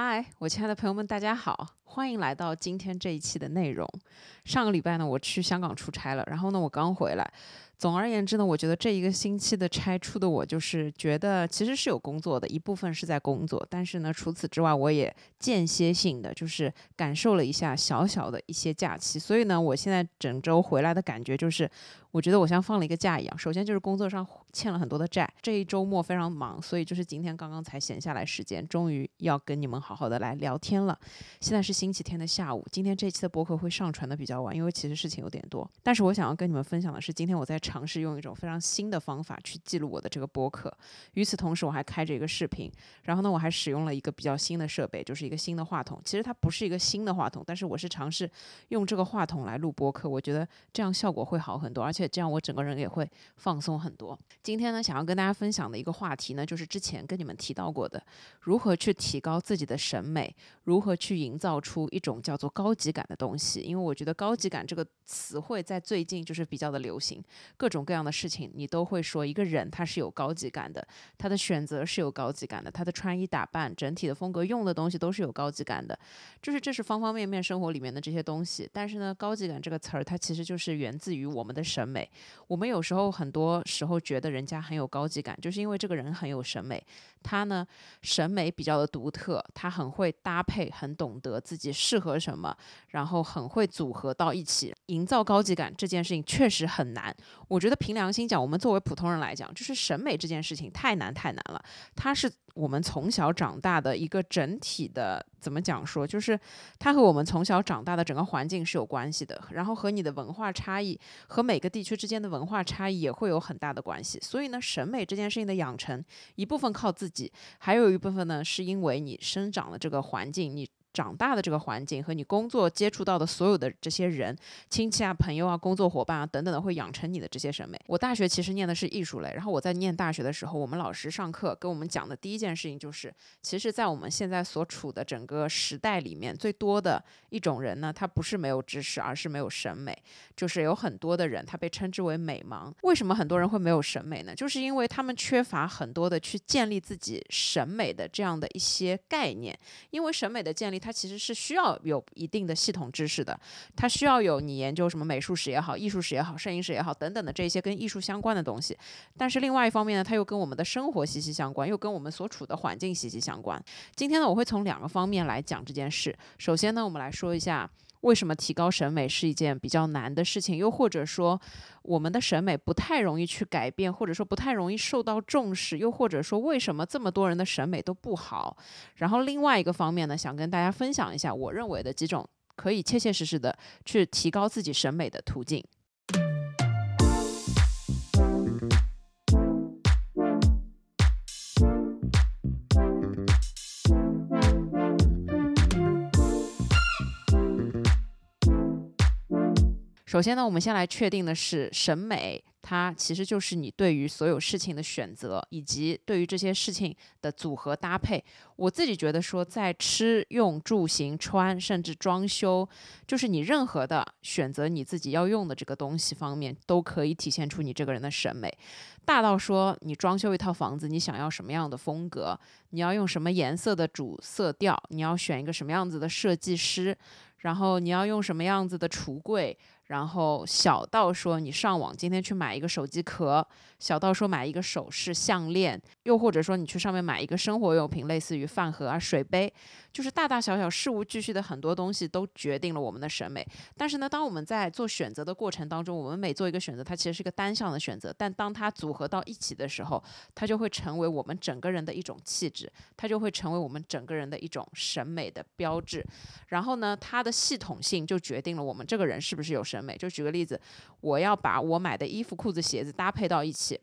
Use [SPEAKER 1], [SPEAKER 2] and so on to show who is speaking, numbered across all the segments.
[SPEAKER 1] 嗨，我亲爱的朋友们，大家好，欢迎来到今天这一期的内容。上个礼拜呢，我去香港出差了，然后呢，我刚回来。总而言之呢，我觉得这一个星期的差出的我就是觉得其实是有工作的，一部分是在工作，但是呢，除此之外，我也间歇性的就是感受了一下小小的一些假期。所以呢，我现在整周回来的感觉就是，我觉得我像放了一个假一样。首先就是工作上欠了很多的债，这一周末非常忙，所以就是今天刚刚才闲下来时间，终于要跟你们好好的来聊天了。现在是星期天的下午，今天这期的播客会上传的比较晚，因为其实事情有点多。但是我想要跟你们分享的是，今天我在。尝试用一种非常新的方法去记录我的这个播客。与此同时，我还开着一个视频。然后呢，我还使用了一个比较新的设备，就是一个新的话筒。其实它不是一个新的话筒，但是我是尝试用这个话筒来录播客。我觉得这样效果会好很多，而且且这样我整个人也会放松很多。今天呢，想要跟大家分享的一个话题呢，就是之前跟你们提到过的，如何去提高自己的审美，如何去营造出一种叫做高级感的东西。因为我觉得高级感这个词汇在最近就是比较的流行。各种各样的事情，你都会说一个人他是有高级感的，他的选择是有高级感的，他的穿衣打扮、整体的风格、用的东西都是有高级感的，就是这是方方面面生活里面的这些东西。但是呢，高级感这个词儿，它其实就是源自于我们的审美。我们有时候很多时候觉得人家很有高级感，就是因为这个人很有审美，他呢审美比较的独特，他很会搭配，很懂得自己适合什么，然后很会组合到一起，营造高级感这件事情确实很难。我觉得凭良心讲，我们作为普通人来讲，就是审美这件事情太难太难了。它是我们从小长大的一个整体的，怎么讲说，就是它和我们从小长大的整个环境是有关系的，然后和你的文化差异和每个地区之间的文化差异也会有很大的关系。所以呢，审美这件事情的养成，一部分靠自己，还有一部分呢，是因为你生长的这个环境，你。长大的这个环境和你工作接触到的所有的这些人、亲戚啊、朋友啊、工作伙伴啊等等的，会养成你的这些审美。我大学其实念的是艺术类，然后我在念大学的时候，我们老师上课跟我们讲的第一件事情就是，其实，在我们现在所处的整个时代里面，最多的一种人呢，他不是没有知识，而是没有审美。就是有很多的人，他被称之为美盲。为什么很多人会没有审美呢？就是因为他们缺乏很多的去建立自己审美的这样的一些概念。因为审美的建立，它它其实是需要有一定的系统知识的，它需要有你研究什么美术史也好、艺术史也好、摄影史也好等等的这些跟艺术相关的东西。但是另外一方面呢，它又跟我们的生活息息相关，又跟我们所处的环境息息相关。今天呢，我会从两个方面来讲这件事。首先呢，我们来说一下。为什么提高审美是一件比较难的事情？又或者说，我们的审美不太容易去改变，或者说不太容易受到重视？又或者说，为什么这么多人的审美都不好？然后另外一个方面呢，想跟大家分享一下我认为的几种可以切切实实的去提高自己审美的途径。首先呢，我们先来确定的是审美，它其实就是你对于所有事情的选择，以及对于这些事情的组合搭配。我自己觉得说，在吃、用、住、行、穿，甚至装修，就是你任何的选择你自己要用的这个东西方面，都可以体现出你这个人的审美。大到说，你装修一套房子，你想要什么样的风格，你要用什么颜色的主色调，你要选一个什么样子的设计师，然后你要用什么样子的橱柜。然后小到说你上网今天去买一个手机壳，小到说买一个首饰项链，又或者说你去上面买一个生活用品，类似于饭盒啊、水杯。就是大大小小事无巨细的很多东西都决定了我们的审美。但是呢，当我们在做选择的过程当中，我们每做一个选择，它其实是一个单向的选择。但当它组合到一起的时候，它就会成为我们整个人的一种气质，它就会成为我们整个人的一种审美的标志。然后呢，它的系统性就决定了我们这个人是不是有审美。就举个例子，我要把我买的衣服、裤子、鞋子搭配到一起。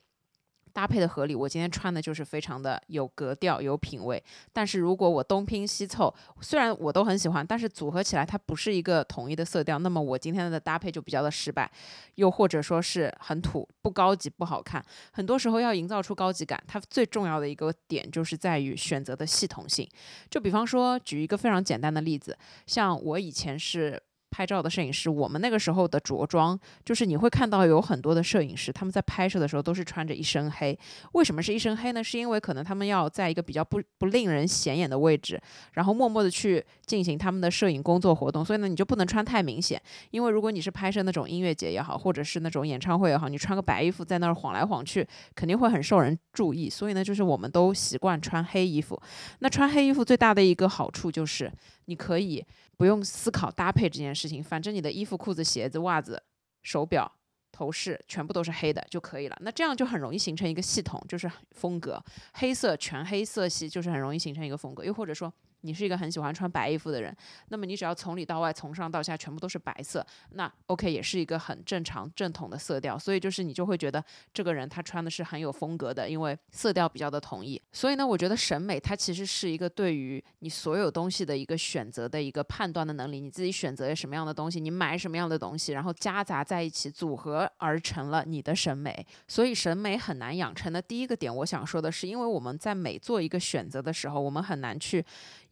[SPEAKER 1] 搭配的合理，我今天穿的就是非常的有格调、有品味。但是如果我东拼西凑，虽然我都很喜欢，但是组合起来它不是一个统一的色调，那么我今天的搭配就比较的失败，又或者说是很土、不高级、不好看。很多时候要营造出高级感，它最重要的一个点就是在于选择的系统性。就比方说，举一个非常简单的例子，像我以前是。拍照的摄影师，我们那个时候的着装，就是你会看到有很多的摄影师，他们在拍摄的时候都是穿着一身黑。为什么是一身黑呢？是因为可能他们要在一个比较不不令人显眼的位置，然后默默的去进行他们的摄影工作活动，所以呢，你就不能穿太明显。因为如果你是拍摄那种音乐节也好，或者是那种演唱会也好，你穿个白衣服在那儿晃来晃去，肯定会很受人注意。所以呢，就是我们都习惯穿黑衣服。那穿黑衣服最大的一个好处就是，你可以不用思考搭配这件事情，反正你的衣服、裤子、鞋子、袜子、手表、头饰全部都是黑的就可以了。那这样就很容易形成一个系统，就是风格，黑色全黑色系就是很容易形成一个风格。又或者说。你是一个很喜欢穿白衣服的人，那么你只要从里到外、从上到下全部都是白色，那 OK 也是一个很正常正统的色调。所以就是你就会觉得这个人他穿的是很有风格的，因为色调比较的统一。所以呢，我觉得审美它其实是一个对于你所有东西的一个选择的一个判断的能力。你自己选择什么样的东西，你买什么样的东西，然后夹杂在一起组合而成了你的审美。所以审美很难养成的第一个点，我想说的是，因为我们在每做一个选择的时候，我们很难去。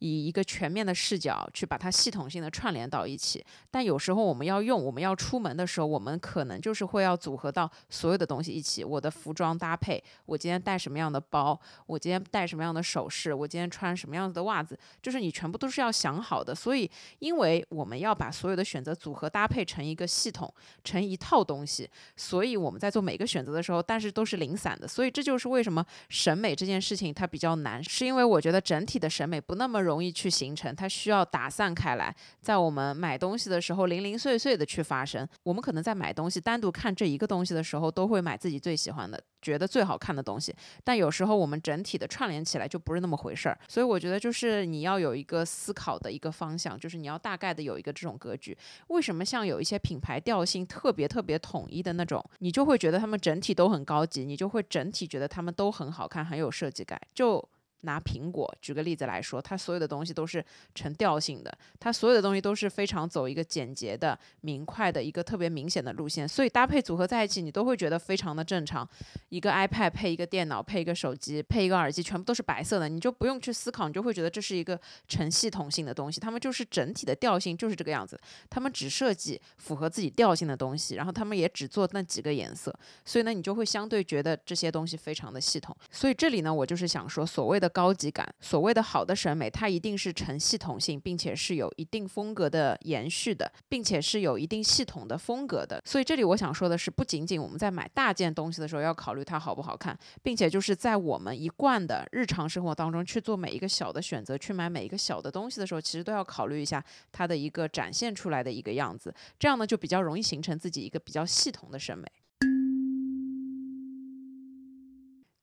[SPEAKER 1] 以一个全面的视角去把它系统性的串联到一起，但有时候我们要用，我们要出门的时候，我们可能就是会要组合到所有的东西一起。我的服装搭配，我今天带什么样的包，我今天戴什么样的首饰，我今天穿什么样子的袜子，就是你全部都是要想好的。所以，因为我们要把所有的选择组合搭配成一个系统，成一套东西，所以我们在做每个选择的时候，但是都是零散的。所以这就是为什么审美这件事情它比较难，是因为我觉得整体的审美不那么容。容易去形成，它需要打散开来，在我们买东西的时候零零碎碎的去发生。我们可能在买东西单独看这一个东西的时候，都会买自己最喜欢的、觉得最好看的东西。但有时候我们整体的串联起来就不是那么回事儿。所以我觉得就是你要有一个思考的一个方向，就是你要大概的有一个这种格局。为什么像有一些品牌调性特别特别统一的那种，你就会觉得他们整体都很高级，你就会整体觉得他们都很好看，很有设计感。就拿苹果举个例子来说，它所有的东西都是成调性的，它所有的东西都是非常走一个简洁的、明快的一个特别明显的路线，所以搭配组合在一起，你都会觉得非常的正常。一个 iPad 配一个电脑，配一个手机，配一个耳机，全部都是白色的，你就不用去思考，你就会觉得这是一个成系统性的东西。他们就是整体的调性就是这个样子，他们只设计符合自己调性的东西，然后他们也只做那几个颜色，所以呢，你就会相对觉得这些东西非常的系统。所以这里呢，我就是想说，所谓的。高级感，所谓的好的审美，它一定是成系统性，并且是有一定风格的延续的，并且是有一定系统的风格的。所以这里我想说的是，不仅仅我们在买大件东西的时候要考虑它好不好看，并且就是在我们一贯的日常生活当中去做每一个小的选择，去买每一个小的东西的时候，其实都要考虑一下它的一个展现出来的一个样子，这样呢就比较容易形成自己一个比较系统的审美。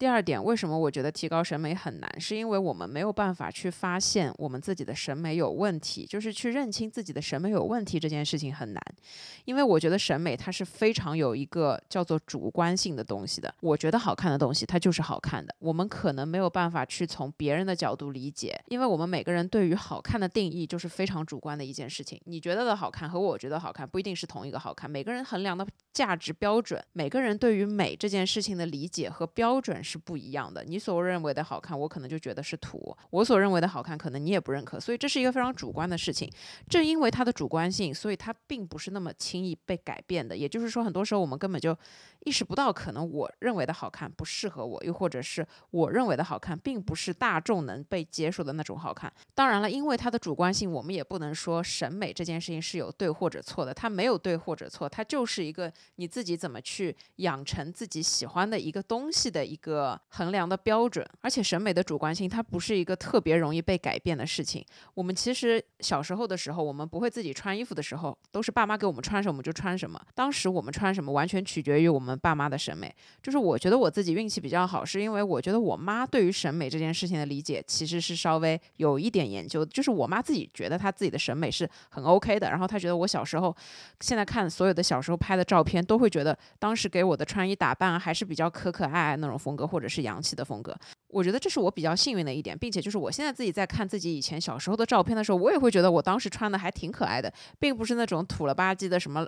[SPEAKER 1] 第二点，为什么我觉得提高审美很难？是因为我们没有办法去发现我们自己的审美有问题，就是去认清自己的审美有问题这件事情很难。因为我觉得审美它是非常有一个叫做主观性的东西的。我觉得好看的东西，它就是好看的。我们可能没有办法去从别人的角度理解，因为我们每个人对于好看的定义就是非常主观的一件事情。你觉得的好看和我觉得好看不一定是同一个好看，每个人衡量的价值标准，每个人对于美这件事情的理解和标准。是不一样的。你所认为的好看，我可能就觉得是土；我所认为的好看，可能你也不认可。所以这是一个非常主观的事情。正因为它的主观性，所以它并不是那么轻易被改变的。也就是说，很多时候我们根本就意识不到，可能我认为的好看不适合我，又或者是我认为的好看，并不是大众能被接受的那种好看。当然了，因为它的主观性，我们也不能说审美这件事情是有对或者错的。它没有对或者错，它就是一个你自己怎么去养成自己喜欢的一个东西的一个。衡量的标准，而且审美的主观性，它不是一个特别容易被改变的事情。我们其实小时候的时候，我们不会自己穿衣服的时候，都是爸妈给我们穿什么我们就穿什么。当时我们穿什么，完全取决于我们爸妈的审美。就是我觉得我自己运气比较好，是因为我觉得我妈对于审美这件事情的理解，其实是稍微有一点研究。就是我妈自己觉得她自己的审美是很 OK 的，然后她觉得我小时候，现在看所有的小时候拍的照片，都会觉得当时给我的穿衣打扮还是比较可可爱爱那种风格。或者是洋气的风格，我觉得这是我比较幸运的一点，并且就是我现在自己在看自己以前小时候的照片的时候，我也会觉得我当时穿的还挺可爱的，并不是那种土了吧唧的什么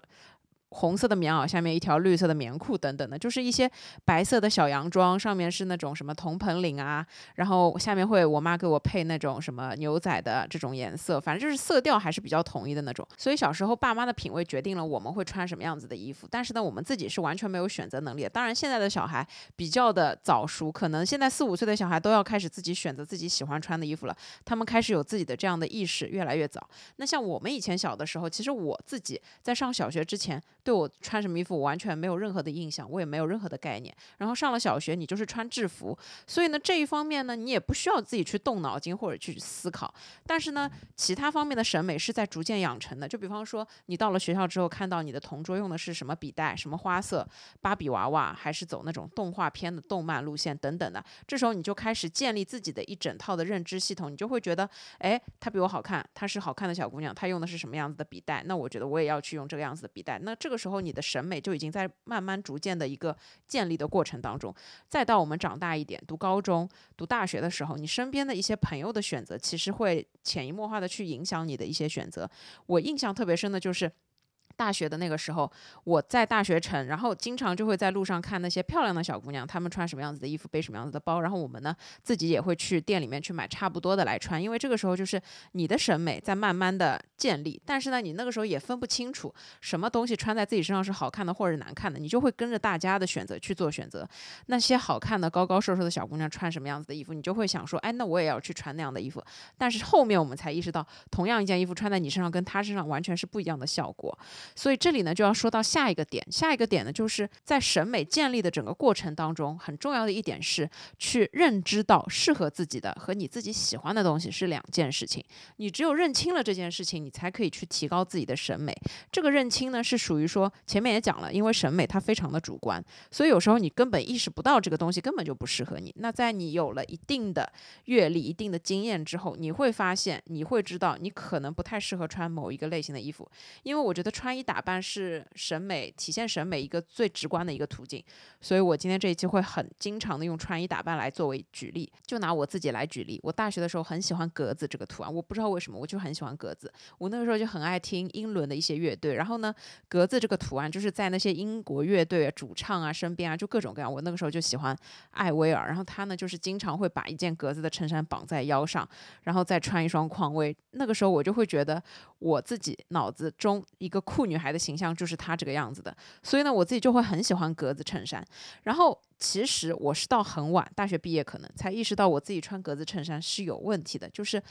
[SPEAKER 1] 红色的棉袄，下面一条绿色的棉裤等等的，就是一些白色的小洋装，上面是那种什么铜盆领啊，然后下面会我妈给我配那种什么牛仔的这种颜色，反正就是色调还是比较统一的那种。所以小时候爸妈的品味决定了我们会穿什么样子的衣服，但是呢，我们自己是完全没有选择能力的。当然，现在的小孩比较的早熟，可能现在四五岁的小孩都要开始自己选择自己喜欢穿的衣服了，他们开始有自己的这样的意识，越来越早。那像我们以前小的时候，其实我自己在上小学之前。对我穿什么衣服，我完全没有任何的印象，我也没有任何的概念。然后上了小学，你就是穿制服，所以呢，这一方面呢，你也不需要自己去动脑筋或者去思考。但是呢，其他方面的审美是在逐渐养成的。就比方说，你到了学校之后，看到你的同桌用的是什么笔袋、什么花色、芭比娃娃，还是走那种动画片的动漫路线等等的，这时候你就开始建立自己的一整套的认知系统，你就会觉得，哎，她比我好看，她是好看的小姑娘，她用的是什么样子的笔袋，那我觉得我也要去用这个样子的笔袋。那这个。这时候，你的审美就已经在慢慢逐渐的一个建立的过程当中。再到我们长大一点，读高中、读大学的时候，你身边的一些朋友的选择，其实会潜移默化的去影响你的一些选择。我印象特别深的就是。大学的那个时候，我在大学城，然后经常就会在路上看那些漂亮的小姑娘，她们穿什么样子的衣服，背什么样子的包，然后我们呢自己也会去店里面去买差不多的来穿，因为这个时候就是你的审美在慢慢的建立，但是呢，你那个时候也分不清楚什么东西穿在自己身上是好看的或者难看的，你就会跟着大家的选择去做选择。那些好看的高高瘦瘦的小姑娘穿什么样子的衣服，你就会想说，哎，那我也要去穿那样的衣服。但是后面我们才意识到，同样一件衣服穿在你身上跟她身上完全是不一样的效果。所以这里呢，就要说到下一个点。下一个点呢，就是在审美建立的整个过程当中，很重要的一点是去认知到适合自己的和你自己喜欢的东西是两件事情。你只有认清了这件事情，你才可以去提高自己的审美。这个认清呢，是属于说前面也讲了，因为审美它非常的主观，所以有时候你根本意识不到这个东西根本就不适合你。那在你有了一定的阅历、一定的经验之后，你会发现，你会知道你可能不太适合穿某一个类型的衣服，因为我觉得穿穿衣打扮。是审美体现审美一个最直观的一个途径，所以我今天这一期会很经常的用穿衣打扮来作为举例。就拿我自己来举例，我大学的时候很喜欢格子这个图案，我不知道为什么，我就很喜欢格子。我那个时候就很爱听英伦的一些乐队，然后呢，格子这个图案就是在那些英国乐队主唱啊身边啊，就各种各样。我那个时候就喜欢艾薇儿，然后他呢就是经常会把一件格子的衬衫绑在腰上，然后再穿一双匡威。那个时候我就会觉得我自己脑子中一个酷女孩的。形象就是她这个样子的，所以呢，我自己就会很喜欢格子衬衫。然后，其实我是到很晚，大学毕业可能才意识到我自己穿格子衬衫是有问题的，就是。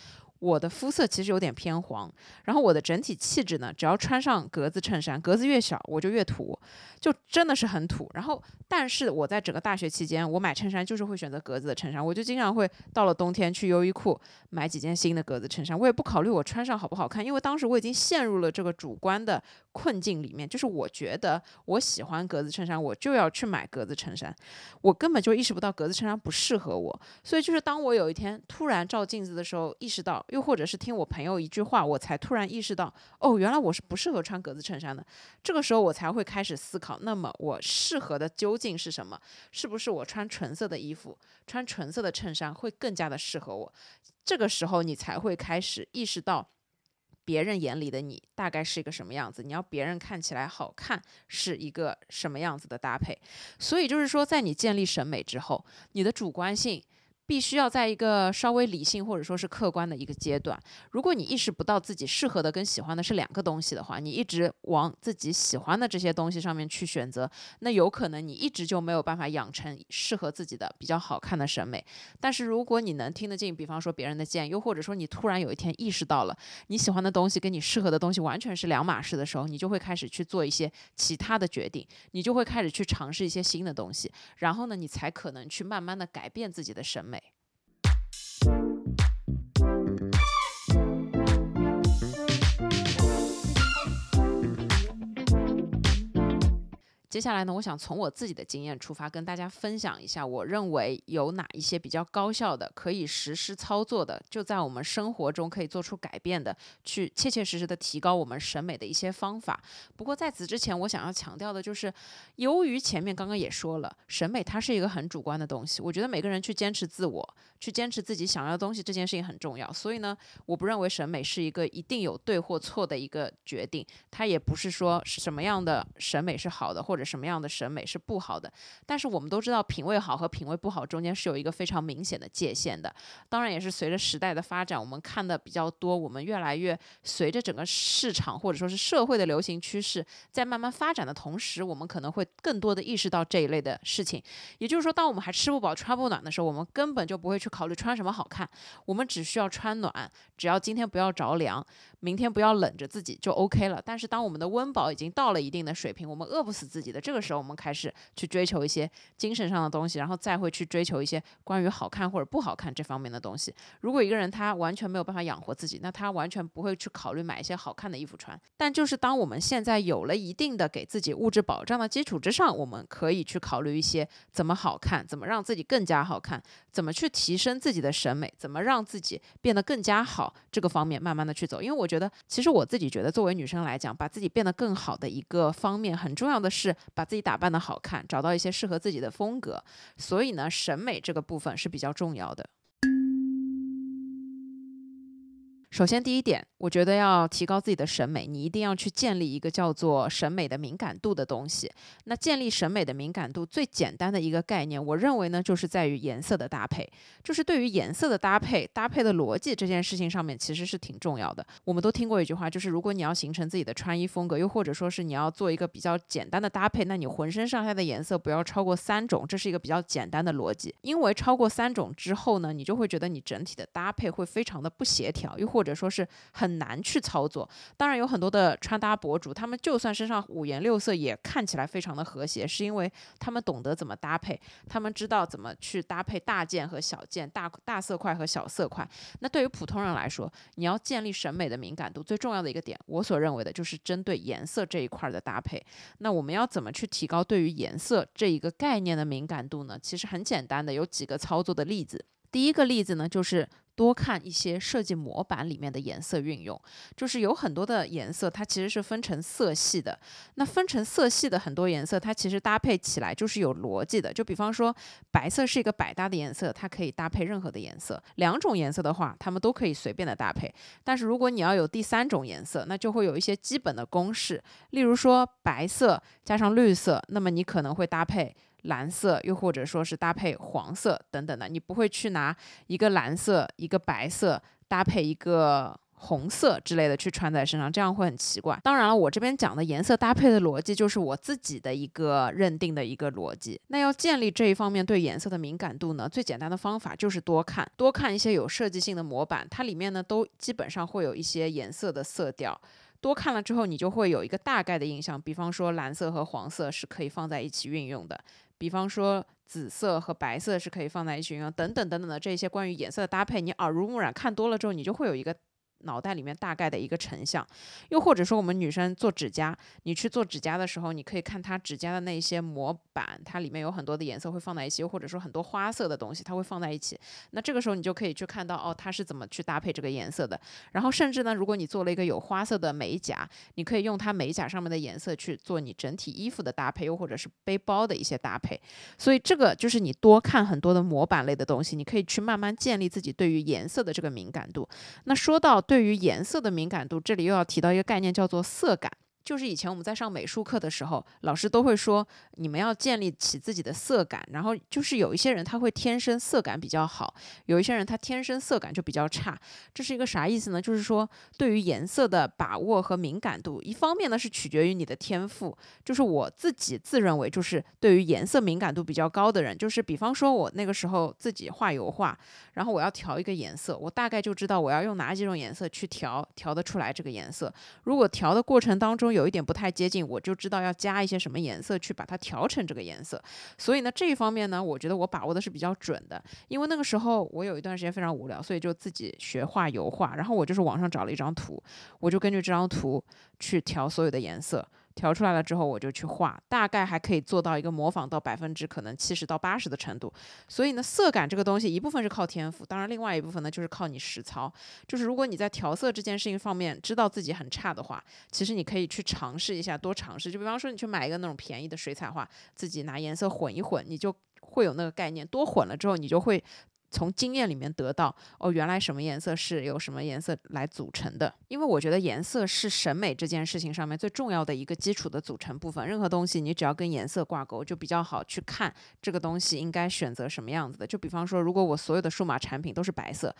[SPEAKER 1] 我的肤色其实有点偏黄，然后我的整体气质呢，只要穿上格子衬衫，格子越小我就越土，就真的是很土。然后，但是我在整个大学期间，我买衬衫就是会选择格子的衬衫，我就经常会到了冬天去优衣库买几件新的格子衬衫，我也不考虑我穿上好不好看，因为当时我已经陷入了这个主观的困境里面，就是我觉得我喜欢格子衬衫，我就要去买格子衬衫，我根本就意识不到格子衬衫不适合我，所以就是当我有一天突然照镜子的时候，意识到。又或者是听我朋友一句话，我才突然意识到，哦，原来我是不适合穿格子衬衫的。这个时候我才会开始思考，那么我适合的究竟是什么？是不是我穿纯色的衣服，穿纯色的衬衫会更加的适合我？这个时候你才会开始意识到，别人眼里的你大概是一个什么样子？你要别人看起来好看是一个什么样子的搭配？所以就是说，在你建立审美之后，你的主观性。必须要在一个稍微理性或者说是客观的一个阶段。如果你意识不到自己适合的跟喜欢的是两个东西的话，你一直往自己喜欢的这些东西上面去选择，那有可能你一直就没有办法养成适合自己的比较好看的审美。但是如果你能听得进，比方说别人的建议，又或者说你突然有一天意识到了你喜欢的东西跟你适合的东西完全是两码事的时候，你就会开始去做一些其他的决定，你就会开始去尝试一些新的东西，然后呢，你才可能去慢慢的改变自己的审美。接下来呢，我想从我自己的经验出发，跟大家分享一下，我认为有哪一些比较高效的、可以实施操作的，就在我们生活中可以做出改变的，去切切实实的提高我们审美的一些方法。不过在此之前，我想要强调的就是，由于前面刚刚也说了，审美它是一个很主观的东西，我觉得每个人去坚持自我，去坚持自己想要的东西，这件事情很重要。所以呢，我不认为审美是一个一定有对或错的一个决定，它也不是说什么样的审美是好的，或者。什么样的审美是不好的？但是我们都知道，品味好和品味不好中间是有一个非常明显的界限的。当然，也是随着时代的发展，我们看的比较多，我们越来越随着整个市场或者说是社会的流行趋势在慢慢发展的同时，我们可能会更多的意识到这一类的事情。也就是说，当我们还吃不饱穿不暖的时候，我们根本就不会去考虑穿什么好看，我们只需要穿暖，只要今天不要着凉，明天不要冷着自己就 OK 了。但是当我们的温饱已经到了一定的水平，我们饿不死自己。的这个时候，我们开始去追求一些精神上的东西，然后再会去追求一些关于好看或者不好看这方面的东西。如果一个人他完全没有办法养活自己，那他完全不会去考虑买一些好看的衣服穿。但就是当我们现在有了一定的给自己物质保障的基础之上，我们可以去考虑一些怎么好看，怎么让自己更加好看，怎么去提升自己的审美，怎么让自己变得更加好，这个方面慢慢的去走。因为我觉得，其实我自己觉得，作为女生来讲，把自己变得更好的一个方面，很重要的是。把自己打扮的好看，找到一些适合自己的风格，所以呢，审美这个部分是比较重要的。首先，第一点，我觉得要提高自己的审美，你一定要去建立一个叫做审美的敏感度的东西。那建立审美的敏感度最简单的一个概念，我认为呢，就是在于颜色的搭配。就是对于颜色的搭配、搭配的逻辑这件事情上面，其实是挺重要的。我们都听过一句话，就是如果你要形成自己的穿衣风格，又或者说是你要做一个比较简单的搭配，那你浑身上下的颜色不要超过三种，这是一个比较简单的逻辑。因为超过三种之后呢，你就会觉得你整体的搭配会非常的不协调，又或或者说是很难去操作。当然有很多的穿搭博主，他们就算身上五颜六色，也看起来非常的和谐，是因为他们懂得怎么搭配，他们知道怎么去搭配大件和小件，大大色块和小色块。那对于普通人来说，你要建立审美的敏感度，最重要的一个点，我所认为的就是针对颜色这一块的搭配。那我们要怎么去提高对于颜色这一个概念的敏感度呢？其实很简单的，有几个操作的例子。第一个例子呢，就是。多看一些设计模板里面的颜色运用，就是有很多的颜色，它其实是分成色系的。那分成色系的很多颜色，它其实搭配起来就是有逻辑的。就比方说，白色是一个百搭的颜色，它可以搭配任何的颜色。两种颜色的话，它们都可以随便的搭配。但是如果你要有第三种颜色，那就会有一些基本的公式。例如说，白色加上绿色，那么你可能会搭配。蓝色，又或者说是搭配黄色等等的，你不会去拿一个蓝色、一个白色搭配一个红色之类的去穿在身上，这样会很奇怪。当然了，我这边讲的颜色搭配的逻辑，就是我自己的一个认定的一个逻辑。那要建立这一方面对颜色的敏感度呢，最简单的方法就是多看，多看一些有设计性的模板，它里面呢都基本上会有一些颜色的色调。多看了之后，你就会有一个大概的印象。比方说，蓝色和黄色是可以放在一起运用的。比方说，紫色和白色是可以放在一起用，等等等等的这些关于颜色的搭配，你耳濡目染看多了之后，你就会有一个。脑袋里面大概的一个成像，又或者说我们女生做指甲，你去做指甲的时候，你可以看它指甲的那些模板，它里面有很多的颜色会放在一起，又或者说很多花色的东西，它会放在一起。那这个时候你就可以去看到，哦，它是怎么去搭配这个颜色的。然后甚至呢，如果你做了一个有花色的美甲，你可以用它美甲上面的颜色去做你整体衣服的搭配，又或者是背包的一些搭配。所以这个就是你多看很多的模板类的东西，你可以去慢慢建立自己对于颜色的这个敏感度。那说到。对于颜色的敏感度，这里又要提到一个概念，叫做色感。就是以前我们在上美术课的时候，老师都会说，你们要建立起自己的色感。然后就是有一些人他会天生色感比较好，有一些人他天生色感就比较差。这是一个啥意思呢？就是说对于颜色的把握和敏感度，一方面呢是取决于你的天赋。就是我自己自认为就是对于颜色敏感度比较高的人，就是比方说我那个时候自己画油画，然后我要调一个颜色，我大概就知道我要用哪几种颜色去调，调得出来这个颜色。如果调的过程当中，有一点不太接近，我就知道要加一些什么颜色去把它调成这个颜色。所以呢，这一方面呢，我觉得我把握的是比较准的。因为那个时候我有一段时间非常无聊，所以就自己学画油画。然后我就是网上找了一张图，我就根据这张图去调所有的颜色。调出来了之后，我就去画，大概还可以做到一个模仿到百分之可能七十到八十的程度。所以呢，色感这个东西，一部分是靠天赋，当然另外一部分呢就是靠你实操。就是如果你在调色这件事情方面知道自己很差的话，其实你可以去尝试一下，多尝试。就比方说，你去买一个那种便宜的水彩画，自己拿颜色混一混，你就会有那个概念。多混了之后，你就会。从经验里面得到哦，原来什么颜色是由什么颜色来组成的？因为我觉得颜色是审美这件事情上面最重要的一个基础的组成部分。任何东西你只要跟颜色挂钩，就比较好去看这个东西应该选择什么样子的。就比方说，如果我所有的数码产品都是白色。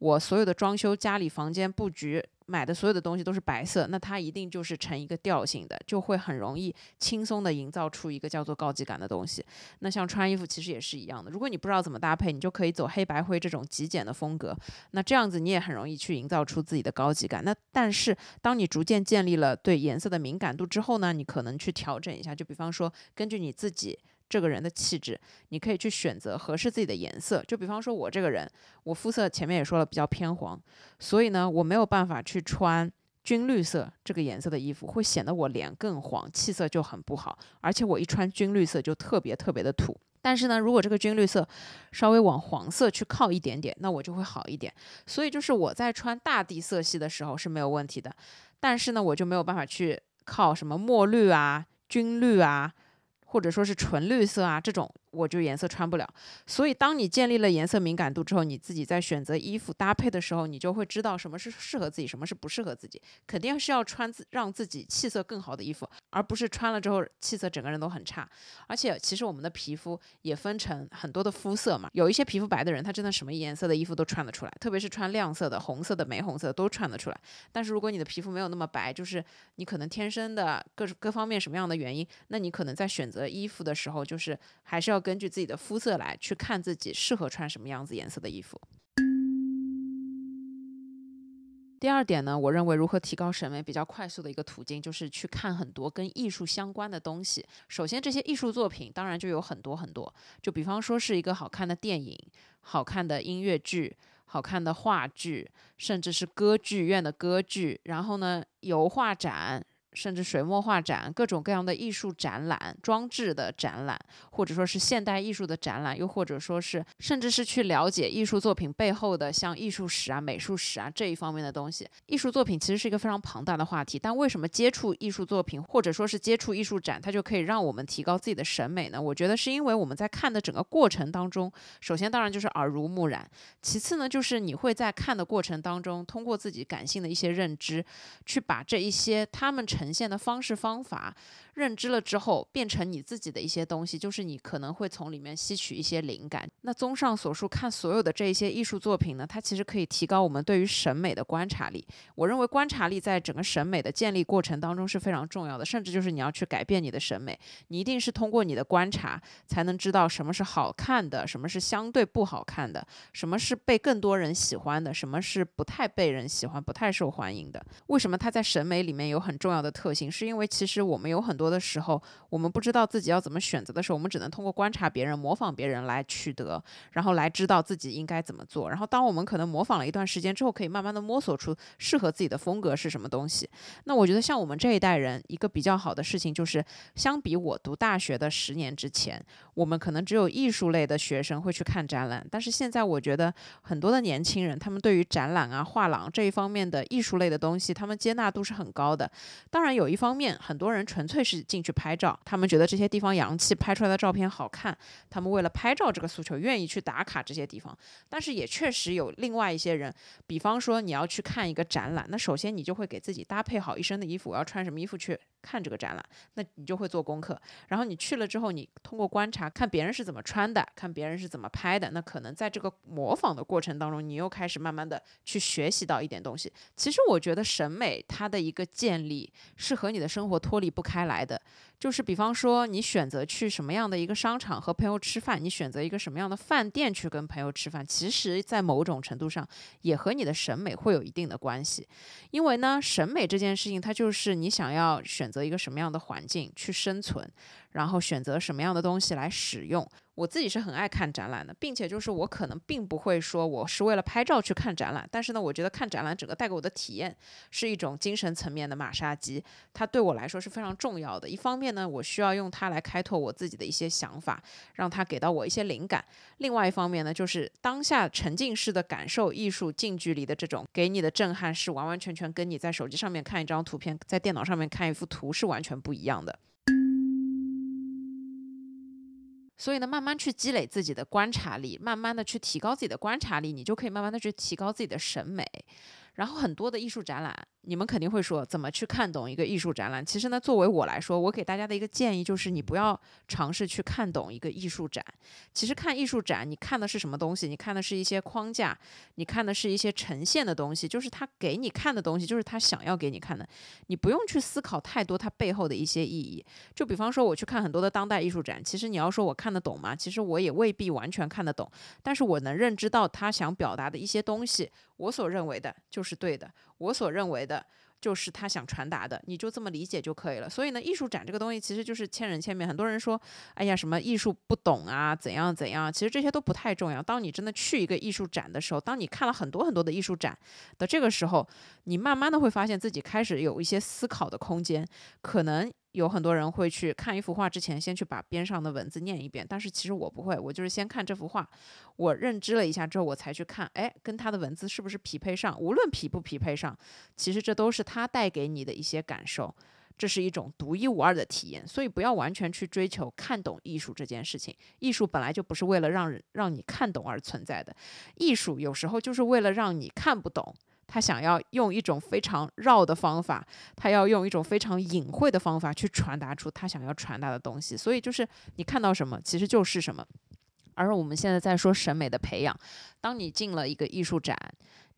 [SPEAKER 1] 我所有的装修、家里房间布局、买的所有的东西都是白色，那它一定就是成一个调性的，就会很容易轻松的营造出一个叫做高级感的东西。那像穿衣服其实也是一样的，如果你不知道怎么搭配，你就可以走黑白灰这种极简的风格，那这样子你也很容易去营造出自己的高级感。那但是当你逐渐建立了对颜色的敏感度之后呢，你可能去调整一下，就比方说根据你自己。这个人的气质，你可以去选择合适自己的颜色。就比方说，我这个人，我肤色前面也说了比较偏黄，所以呢，我没有办法去穿军绿色这个颜色的衣服，会显得我脸更黄，气色就很不好。而且我一穿军绿色就特别特别的土。但是呢，如果这个军绿色稍微往黄色去靠一点点，那我就会好一点。所以就是我在穿大地色系的时候是没有问题的，但是呢，我就没有办法去靠什么墨绿啊、军绿啊。或者说是纯绿色啊，这种。我就颜色穿不了，所以当你建立了颜色敏感度之后，你自己在选择衣服搭配的时候，你就会知道什么是适合自己，什么是不适合自己。肯定是要穿自让自己气色更好的衣服，而不是穿了之后气色整个人都很差。而且其实我们的皮肤也分成很多的肤色嘛，有一些皮肤白的人，他真的什么颜色的衣服都穿得出来，特别是穿亮色的、红色的、玫红色都穿得出来。但是如果你的皮肤没有那么白，就是你可能天生的各各方面什么样的原因，那你可能在选择衣服的时候，就是还是要。根据自己的肤色来去看自己适合穿什么样子颜色的衣服。第二点呢，我认为如何提高审美比较快速的一个途径，就是去看很多跟艺术相关的东西。首先，这些艺术作品当然就有很多很多，就比方说是一个好看的电影、好看的音乐剧、好看的话剧，甚至是歌剧院的歌剧，然后呢，油画展。甚至水墨画展、各种各样的艺术展览、装置的展览，或者说是现代艺术的展览，又或者说是甚至是去了解艺术作品背后的像艺术史啊、美术史啊这一方面的东西。艺术作品其实是一个非常庞大的话题，但为什么接触艺术作品或者说是接触艺术展，它就可以让我们提高自己的审美呢？我觉得是因为我们在看的整个过程当中，首先当然就是耳濡目染，其次呢就是你会在看的过程当中，通过自己感性的一些认知，去把这一些他们呈现的方式方法。认知了之后，变成你自己的一些东西，就是你可能会从里面吸取一些灵感。那综上所述，看所有的这一些艺术作品呢，它其实可以提高我们对于审美的观察力。我认为观察力在整个审美的建立过程当中是非常重要的，甚至就是你要去改变你的审美，你一定是通过你的观察才能知道什么是好看的，什么是相对不好看的，什么是被更多人喜欢的，什么是不太被人喜欢、不太受欢迎的。为什么它在审美里面有很重要的特性？是因为其实我们有很多。的时候，我们不知道自己要怎么选择的时候，我们只能通过观察别人、模仿别人来取得，然后来知道自己应该怎么做。然后，当我们可能模仿了一段时间之后，可以慢慢的摸索出适合自己的风格是什么东西。那我觉得，像我们这一代人，一个比较好的事情就是，相比我读大学的十年之前，我们可能只有艺术类的学生会去看展览。但是现在，我觉得很多的年轻人，他们对于展览啊、画廊这一方面的艺术类的东西，他们接纳度是很高的。当然，有一方面，很多人纯粹是。进去拍照，他们觉得这些地方洋气，拍出来的照片好看，他们为了拍照这个诉求，愿意去打卡这些地方。但是也确实有另外一些人，比方说你要去看一个展览，那首先你就会给自己搭配好一身的衣服，我要穿什么衣服去。看这个展览，那你就会做功课。然后你去了之后，你通过观察，看别人是怎么穿的，看别人是怎么拍的。那可能在这个模仿的过程当中，你又开始慢慢的去学习到一点东西。其实我觉得审美它的一个建立是和你的生活脱离不开来的。就是比方说，你选择去什么样的一个商场和朋友吃饭，你选择一个什么样的饭店去跟朋友吃饭，其实，在某种程度上也和你的审美会有一定的关系。因为呢，审美这件事情，它就是你想要选择一个什么样的环境去生存，然后选择什么样的东西来使用。我自己是很爱看展览的，并且就是我可能并不会说我是为了拍照去看展览，但是呢，我觉得看展览整个带给我的体验是一种精神层面的马杀鸡，它对我来说是非常重要的。一方面呢，我需要用它来开拓我自己的一些想法，让它给到我一些灵感；另外一方面呢，就是当下沉浸式的感受艺术近距离的这种给你的震撼，是完完全全跟你在手机上面看一张图片，在电脑上面看一幅图是完全不一样的。所以呢，慢慢去积累自己的观察力，慢慢的去提高自己的观察力，你就可以慢慢的去提高自己的审美。然后很多的艺术展览，你们肯定会说怎么去看懂一个艺术展览？其实呢，作为我来说，我给大家的一个建议就是，你不要尝试去看懂一个艺术展。其实看艺术展，你看的是什么东西？你看的是一些框架，你看的是一些呈现的东西，就是他给你看的东西，就是他想要给你看的。你不用去思考太多它背后的一些意义。就比方说，我去看很多的当代艺术展，其实你要说我看得懂吗？其实我也未必完全看得懂，但是我能认知到他想表达的一些东西。我所认为的就是对的，我所认为的就是他想传达的，你就这么理解就可以了。所以呢，艺术展这个东西其实就是千人千面。很多人说，哎呀，什么艺术不懂啊，怎样怎样，其实这些都不太重要。当你真的去一个艺术展的时候，当你看了很多很多的艺术展的这个时候，你慢慢的会发现自己开始有一些思考的空间，可能。有很多人会去看一幅画之前，先去把边上的文字念一遍，但是其实我不会，我就是先看这幅画，我认知了一下之后，我才去看，哎，跟他的文字是不是匹配上？无论匹不匹配上，其实这都是他带给你的一些感受，这是一种独一无二的体验。所以不要完全去追求看懂艺术这件事情，艺术本来就不是为了让让你看懂而存在的，艺术有时候就是为了让你看不懂。他想要用一种非常绕的方法，他要用一种非常隐晦的方法去传达出他想要传达的东西。所以就是你看到什么，其实就是什么。而我们现在在说审美的培养，当你进了一个艺术展。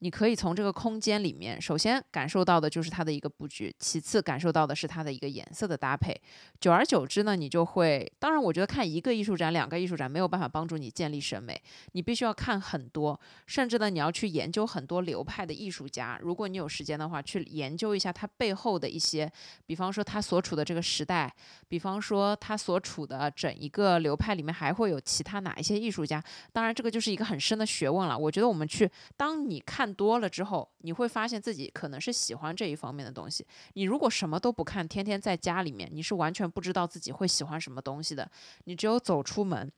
[SPEAKER 1] 你可以从这个空间里面，首先感受到的就是它的一个布局，其次感受到的是它的一个颜色的搭配。久而久之呢，你就会，当然，我觉得看一个艺术展、两个艺术展没有办法帮助你建立审美，你必须要看很多，甚至呢，你要去研究很多流派的艺术家。如果你有时间的话，去研究一下他背后的一些，比方说他所处的这个时代，比方说他所处的整一个流派里面还会有其他哪一些艺术家。当然，这个就是一个很深的学问了。我觉得我们去，当你看。多了之后，你会发现自己可能是喜欢这一方面的东西。你如果什么都不看，天天在家里面，你是完全不知道自己会喜欢什么东西的。你只有走出门，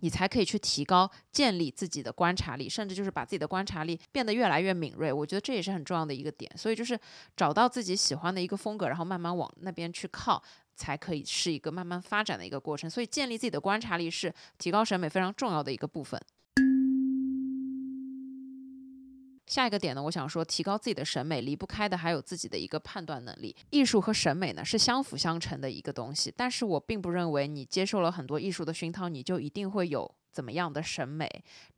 [SPEAKER 1] 你才可以去提高、建立自己的观察力，甚至就是把自己的观察力变得越来越敏锐。我觉得这也是很重要的一个点。所以就是找到自己喜欢的一个风格，然后慢慢往那边去靠，才可以是一个慢慢发展的一个过程。所以建立自己的观察力是提高审美非常重要的一个部分。下一个点呢，我想说，提高自己的审美离不开的还有自己的一个判断能力。艺术和审美呢是相辅相成的一个东西，但是我并不认为你接受了很多艺术的熏陶，你就一定会有。怎么样的审美？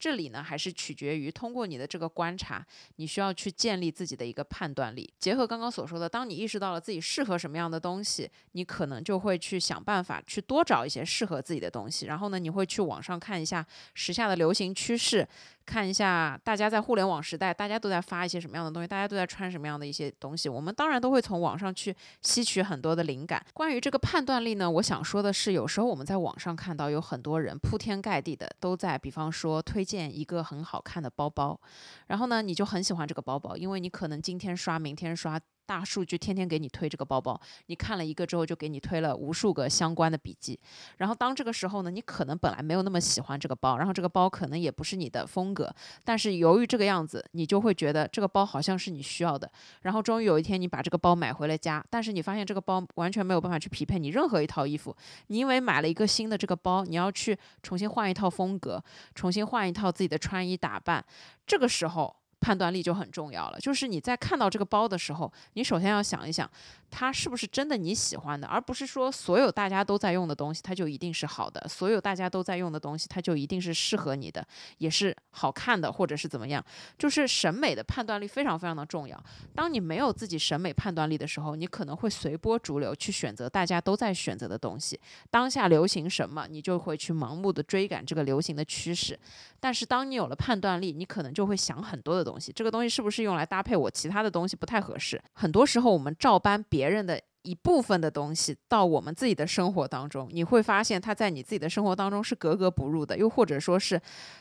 [SPEAKER 1] 这里呢，还是取决于通过你的这个观察，你需要去建立自己的一个判断力。结合刚刚所说的，当你意识到了自己适合什么样的东西，你可能就会去想办法去多找一些适合自己的东西。然后呢，你会去网上看一下时下的流行趋势，看一下大家在互联网时代大家都在发一些什么样的东西，大家都在穿什么样的一些东西。我们当然都会从网上去吸取很多的灵感。关于这个判断力呢，我想说的是，有时候我们在网上看到有很多人铺天盖地的。都在，比方说推荐一个很好看的包包，然后呢，你就很喜欢这个包包，因为你可能今天刷，明天刷。大数据天天给你推这个包包，你看了一个之后就给你推了无数个相关的笔记。然后当这个时候呢，你可能本来没有那么喜欢这个包，然后这个包可能也不是你的风格，但是由于这个样子，你就会觉得这个包好像是你需要的。然后终于有一天你把这个包买回了家，但是你发现这个包完全没有办法去匹配你任何一套衣服。你因为买了一个新的这个包，你要去重新换一套风格，重新换一套自己的穿衣打扮。这个时候。判断力就很重要了，就是你在看到这个包的时候，你首先要想一想。它是不是真的你喜欢的，而不是说所有大家都在用的东西，它就一定是好的；所有大家都在用的东西，它就一定是适合你的，也是好看的，或者是怎么样？就是审美的判断力非常非常的重要。当你没有自己审美判断力的时候，你可能会随波逐流去选择大家都在选择的东西。当下流行什么，你就会去盲目的追赶这个流行的趋势。但是当你有了判断力，你可能就会想很多的东西，这个东西是不是用来搭配我其他的东西不太合适？很多时候我们照搬别。人的。一部分的东西到我们自己的生活当中，你会发现它在你自己的生活当中是格格不入的，又或者说是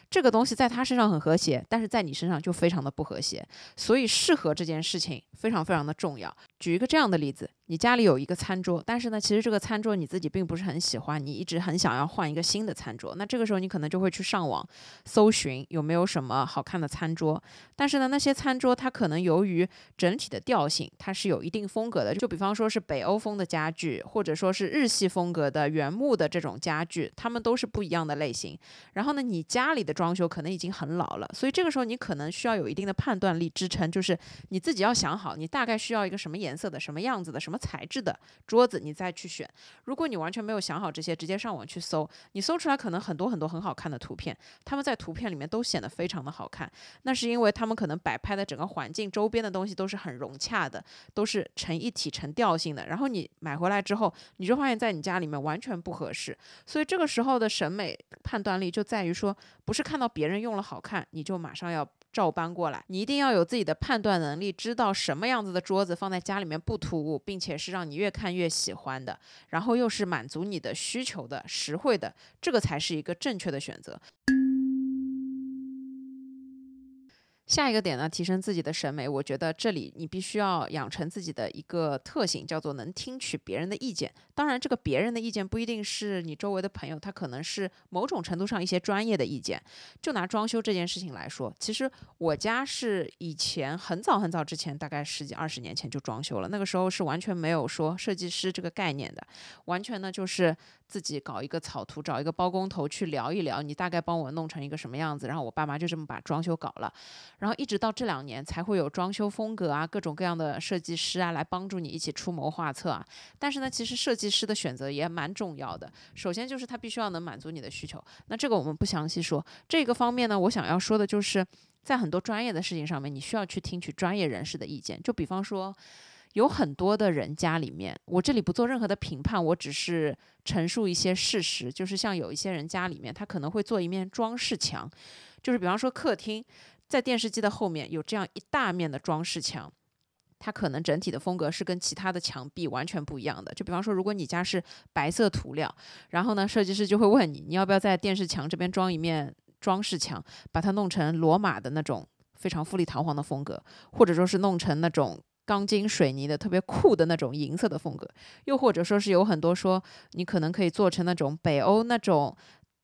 [SPEAKER 1] 这个东西在他身上很和谐，但是在你身上就非常的不和谐。所以适合这件事情非常非常的重要。举一个这样的例子。你家里有一个餐桌，但是呢，其实这个餐桌你自己并不是很喜欢，你一直很想要换一个新的餐桌。那这个时候你可能就会去上网搜寻有没有什么好看的餐桌。但是呢，那些餐桌它可能由于整体的调性，它是有一定风格的。就比方说是北欧风的家具，或者说是日系风格的原木的这种家具，它们都是不一样的类型。然后呢，你家里的装修可能已经很老了，所以这个时候你可能需要有一定的判断力支撑，就是你自己要想好，你大概需要一个什么颜色的、什么样子的、什么。材质的桌子，你再去选。如果你完全没有想好这些，直接上网去搜，你搜出来可能很多很多很好看的图片，他们在图片里面都显得非常的好看。那是因为他们可能摆拍的整个环境周边的东西都是很融洽的，都是成一体成调性的。然后你买回来之后，你就发现在你家里面完全不合适。所以这个时候的审美判断力就在于说，不是看到别人用了好看，你就马上要。照搬过来，你一定要有自己的判断能力，知道什么样子的桌子放在家里面不突兀，并且是让你越看越喜欢的，然后又是满足你的需求的、实惠的，这个才是一个正确的选择。下一个点呢，提升自己的审美，我觉得这里你必须要养成自己的一个特性，叫做能听取别人的意见。当然，这个别人的意见不一定是你周围的朋友，他可能是某种程度上一些专业的意见。就拿装修这件事情来说，其实我家是以前很早很早之前，大概十几二十年前就装修了，那个时候是完全没有说设计师这个概念的，完全呢就是。自己搞一个草图，找一个包工头去聊一聊，你大概帮我弄成一个什么样子，然后我爸妈就这么把装修搞了，然后一直到这两年才会有装修风格啊，各种各样的设计师啊来帮助你一起出谋划策啊。但是呢，其实设计师的选择也蛮重要的，首先就是他必须要能满足你的需求。那这个我们不详细说，这个方面呢，我想要说的就是在很多专业的事情上面，你需要去听取专业人士的意见，就比方说。有很多的人家里面，我这里不做任何的评判，我只是陈述一些事实。就是像有一些人家里面，他可能会做一面装饰墙，就是比方说客厅，在电视机的后面有这样一大面的装饰墙，它可能整体的风格是跟其他的墙壁完全不一样的。就比方说，如果你家是白色涂料，然后呢，设计师就会问你，你要不要在电视墙这边装一面装饰墙，把它弄成罗马的那种非常富丽堂皇的风格，或者说是弄成那种。钢筋水泥的特别酷的那种银色的风格，又或者说是有很多说你可能可以做成那种北欧那种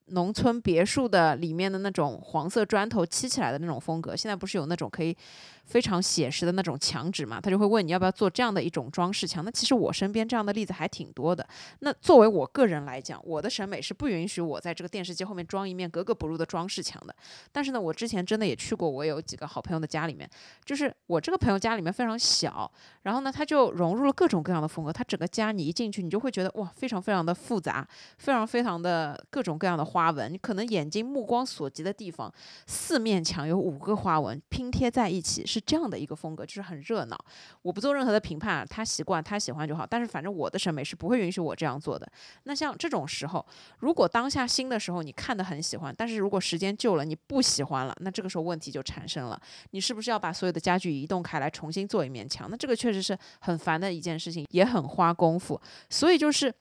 [SPEAKER 1] 农村别墅的里面的那种黄色砖头砌起来的那种风格。现在不是有那种可以。非常写实的那种墙纸嘛，他就会问你要不要做这样的一种装饰墙。那其实我身边这样的例子还挺多的。那作为我个人来讲，我的审美是不允许我在这个电视机后面装一面格格不入的装饰墙的。但是呢，我之前真的也去过，我有几个好朋友的家里面，就是我这个朋友家里面非常小，然后呢，他就融入了各种各样的风格。他整个家你一进去，你就会觉得哇，非常非常的复杂，非常非常的各种各样的花纹。你可能眼睛目光所及的地方，四面墙有五个花纹拼贴在一起。是这样的一个风格，就是很热闹。我不做任何的评判，他习惯他喜欢就好。但是反正我的审美是不会允许我这样做的。那像这种时候，如果当下新的时候你看的很喜欢，但是如果时间久了你不喜欢了，那这个时候问题就产生了。你是不是要把所有的家具移动开来重新做一面墙？那这个确实是很烦的一件事情，也很花功夫。所以就是。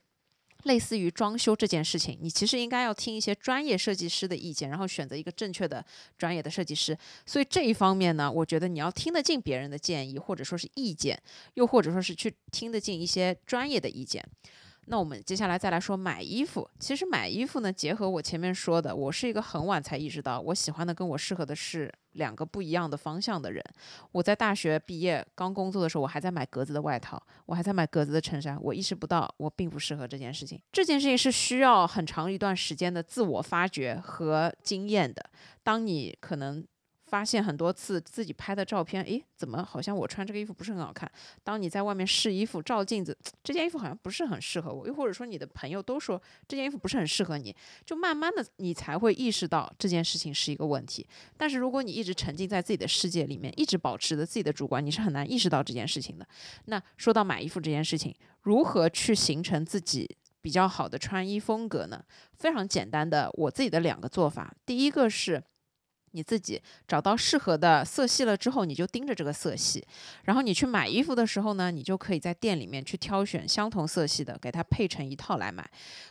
[SPEAKER 1] 类似于装修这件事情，你其实应该要听一些专业设计师的意见，然后选择一个正确的专业的设计师。所以这一方面呢，我觉得你要听得进别人的建议，或者说是意见，又或者说是去听得进一些专业的意见。那我们接下来再来说买衣服。其实买衣服呢，结合我前面说的，我是一个很晚才意识到我喜欢的跟我适合的是两个不一样的方向的人。我在大学毕业刚工作的时候，我还在买格子的外套，我还在买格子的衬衫。我意识不到我并不适合这件事情。这件事情是需要很长一段时间的自我发掘和经验的。当你可能。发现很多次自己拍的照片，诶，怎么好像我穿这个衣服不是很好看？当你在外面试衣服、照镜子，这件衣服好像不是很适合我，又或者说你的朋友都说这件衣服不是很适合你，就慢慢的你才会意识到这件事情是一个问题。但是如果你一直沉浸在自己的世界里面，一直保持着自己的主观，你是很难意识到这件事情的。那说到买衣服这件事情，如何去形成自己比较好的穿衣风格呢？非常简单的，我自己的两个做法，第一个是。你自己找到适合的色系了之后，你就盯着这个色系，然后你去买衣服的时候呢，你就可以在店里面去挑选相同色系的，给它配成一套来买。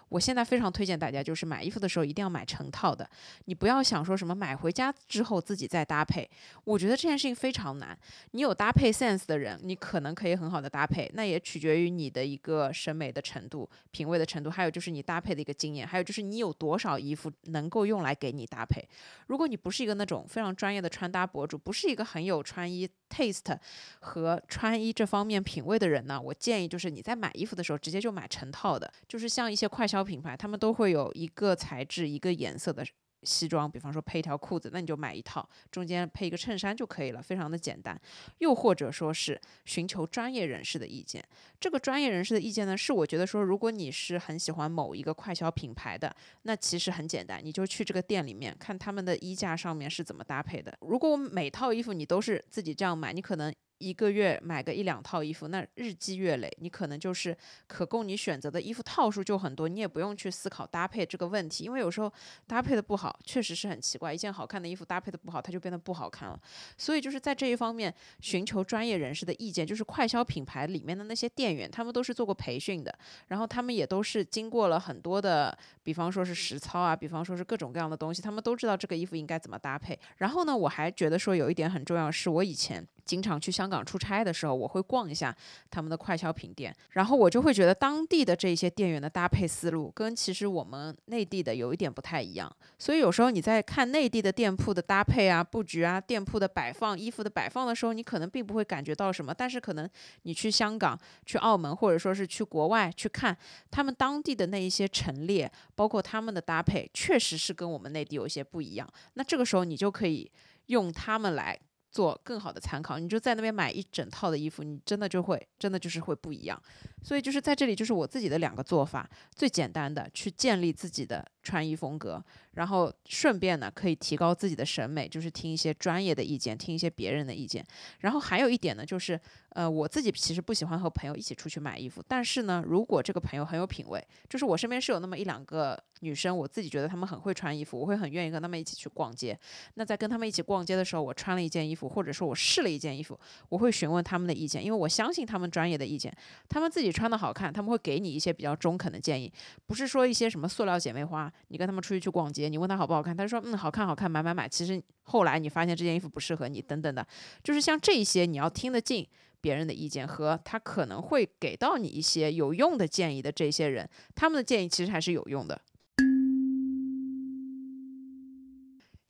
[SPEAKER 1] 我现在非常推荐大家，就是买衣服的时候一定要买成套的，你不要想说什么买回家之后自己再搭配。我觉得这件事情非常难。你有搭配 sense 的人，你可能可以很好的搭配，那也取决于你的一个审美的程度、品味的程度，还有就是你搭配的一个经验，还有就是你有多少衣服能够用来给你搭配。如果你不是一个那种非常专业的穿搭博主，不是一个很有穿衣 taste 和穿衣这方面品味的人呢，我建议就是你在买衣服的时候直接就买成套的，就是像一些快消。品牌他们都会有一个材质、一个颜色的西装，比方说配一条裤子，那你就买一套，中间配一个衬衫就可以了，非常的简单。又或者说是寻求专业人士的意见，这个专业人士的意见呢，是我觉得说，如果你是很喜欢某一个快消品牌的，那其实很简单，你就去这个店里面看他们的衣架上面是怎么搭配的。如果每套衣服你都是自己这样买，你可能。一个月买个一两套衣服，那日积月累，你可能就是可供你选择的衣服套数就很多，你也不用去思考搭配这个问题，因为有时候搭配的不好，确实是很奇怪。一件好看的衣服搭配的不好，它就变得不好看了。所以就是在这一方面寻求专业人士的意见，就是快消品牌里面的那些店员，他们都是做过培训的，然后他们也都是经过了很多的，比方说是实操啊，比方说是各种各样的东西，他们都知道这个衣服应该怎么搭配。然后呢，我还觉得说有一点很重要，是我以前。经常去香港出差的时候，我会逛一下他们的快消品店，然后我就会觉得当地的这些店员的搭配思路跟其实我们内地的有一点不太一样。所以有时候你在看内地的店铺的搭配啊、布局啊、店铺的摆放、衣服的摆放的时候，你可能并不会感觉到什么，但是可能你去香港、去澳门，或者说是去国外去看他们当地的那一些陈列，包括他们的搭配，确实是跟我们内地有一些不一样。那这个时候你就可以用他们来。做更好的参考，你就在那边买一整套的衣服，你真的就会，真的就是会不一样。所以就是在这里，就是我自己的两个做法，最简单的去建立自己的穿衣风格，然后顺便呢可以提高自己的审美，就是听一些专业的意见，听一些别人的意见。然后还有一点呢，就是呃我自己其实不喜欢和朋友一起出去买衣服，但是呢，如果这个朋友很有品味，就是我身边是有那么一两个女生，我自己觉得她们很会穿衣服，我会很愿意跟她们一起去逛街。那在跟她们一起逛街的时候，我穿了一件衣服，或者说我试了一件衣服，我会询问她们的意见，因为我相信她们专业的意见，她们自己。穿的好看，他们会给你一些比较中肯的建议，不是说一些什么塑料姐妹花。你跟她们出去去逛街，你问他好不好看，他说嗯好看好看，买买买。其实后来你发现这件衣服不适合你，等等的，就是像这些你要听得进别人的意见和他可能会给到你一些有用的建议的这些人，他们的建议其实还是有用的。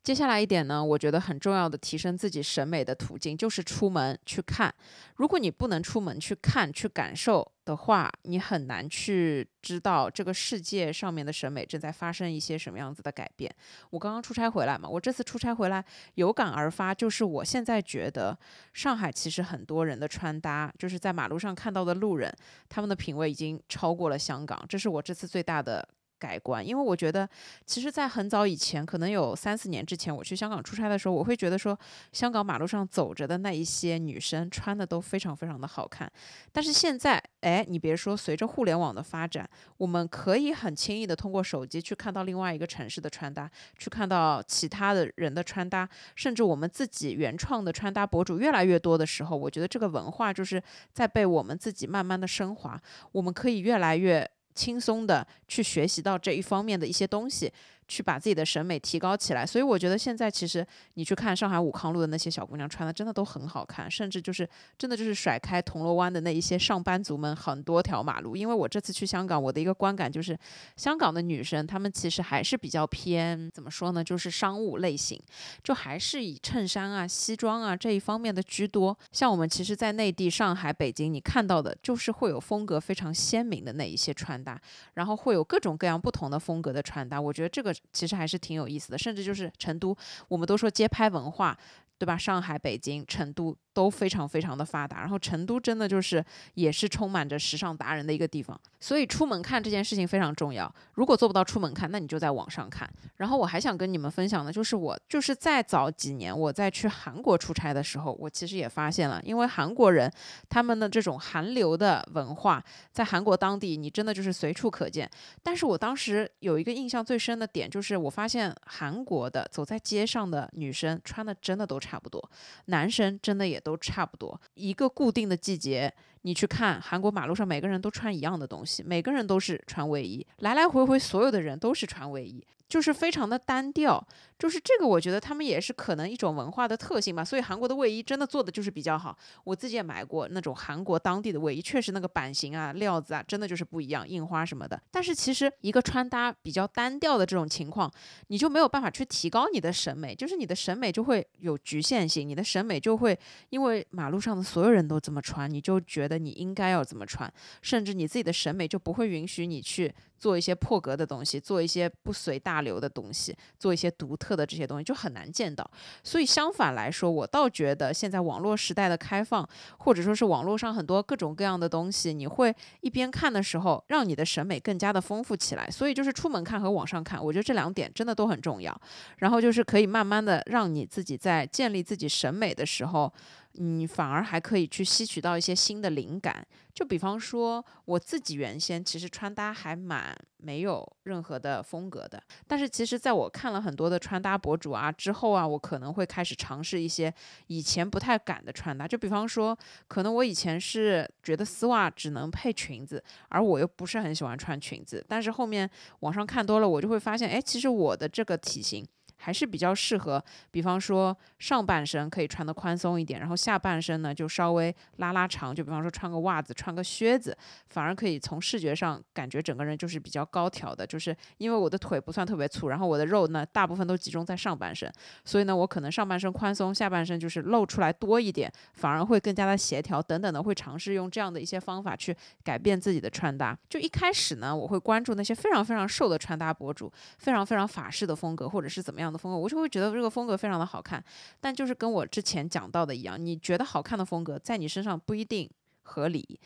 [SPEAKER 1] 接下来一点呢，我觉得很重要的提升自己审美的途径就是出门去看。如果你不能出门去看、去感受的话，你很难去知道这个世界上面的审美正在发生一些什么样子的改变。我刚刚出差回来嘛，我这次出差回来有感而发，就是我现在觉得上海其实很多人的穿搭，就是在马路上看到的路人，他们的品味已经超过了香港，这是我这次最大的。改观，因为我觉得，其实，在很早以前，可能有三四年之前，我去香港出差的时候，我会觉得说，香港马路上走着的那一些女生穿的都非常非常的好看。但是现在，哎，你别说，随着互联网的发展，我们可以很轻易的通过手机去看到另外一个城市的穿搭，去看到其他的人的穿搭，甚至我们自己原创的穿搭博主越来越多的时候，我觉得这个文化就是在被我们自己慢慢的升华，我们可以越来越。轻松的去学习到这一方面的一些东西。去把自己的审美提高起来，所以我觉得现在其实你去看上海武康路的那些小姑娘穿的真的都很好看，甚至就是真的就是甩开铜锣湾的那一些上班族们很多条马路。因为我这次去香港，我的一个观感就是，香港的女生她们其实还是比较偏怎么说呢，就是商务类型，就还是以衬衫啊、西装啊这一方面的居多。像我们其实，在内地、上海、北京，你看到的就是会有风格非常鲜明的那一些穿搭，然后会有各种各样不同的风格的穿搭。我觉得这个。其实还是挺有意思的，甚至就是成都，我们都说街拍文化。对吧？上海、北京、成都。都非常非常的发达，然后成都真的就是也是充满着时尚达人的一个地方，所以出门看这件事情非常重要。如果做不到出门看，那你就在网上看。然后我还想跟你们分享的就是，我就是在早几年我在去韩国出差的时候，我其实也发现了，因为韩国人他们的这种韩流的文化，在韩国当地你真的就是随处可见。但是我当时有一个印象最深的点，就是我发现韩国的走在街上的女生穿的真的都差差不多，男生真的也。都差不多，一个固定的季节，你去看韩国马路上，每个人都穿一样的东西，每个人都是穿卫衣，来来回回所有的人都是穿卫衣。就是非常的单调，就是这个，我觉得他们也是可能一种文化的特性吧。所以韩国的卫衣真的做的就是比较好，我自己也买过那种韩国当地的卫衣，确实那个版型啊、料子啊，真的就是不一样，印花什么的。但是其实一个穿搭比较单调的这种情况，你就没有办法去提高你的审美，就是你的审美就会有局限性，你的审美就会因为马路上的所有人都这么穿，你就觉得你应该要这么穿，甚至你自己的审美就不会允许你去。做一些破格的东西，做一些不随大流的东西，做一些独特的这些东西就很难见到。所以相反来说，我倒觉得现在网络时代的开放，或者说是网络上很多各种各样的东西，你会一边看的时候，让你的审美更加的丰富起来。所以就是出门看和网上看，我觉得这两点真的都很重要。然后就是可以慢慢的让你自己在建立自己审美的时候。你反而还可以去吸取到一些新的灵感，就比方说我自己原先其实穿搭还蛮没有任何的风格的，但是其实在我看了很多的穿搭博主啊之后啊，我可能会开始尝试一些以前不太敢的穿搭，就比方说，可能我以前是觉得丝袜只能配裙子，而我又不是很喜欢穿裙子，但是后面网上看多了，我就会发现，哎，其实我的这个体型。还是比较适合，比方说上半身可以穿的宽松一点，然后下半身呢就稍微拉拉长，就比方说穿个袜子、穿个靴子，反而可以从视觉上感觉整个人就是比较高挑的。就是因为我的腿不算特别粗，然后我的肉呢大部分都集中在上半身，所以呢我可能上半身宽松，下半身就是露出来多一点，反而会更加的协调等等的，会尝试用这样的一些方法去改变自己的穿搭。就一开始呢，我会关注那些非常非常瘦的穿搭博主，非常非常法式的风格，或者是怎么样。的风格，我就会觉得这个风格非常的好看，但就是跟我之前讲到的一样，你觉得好看的风格，在你身上不一定合理。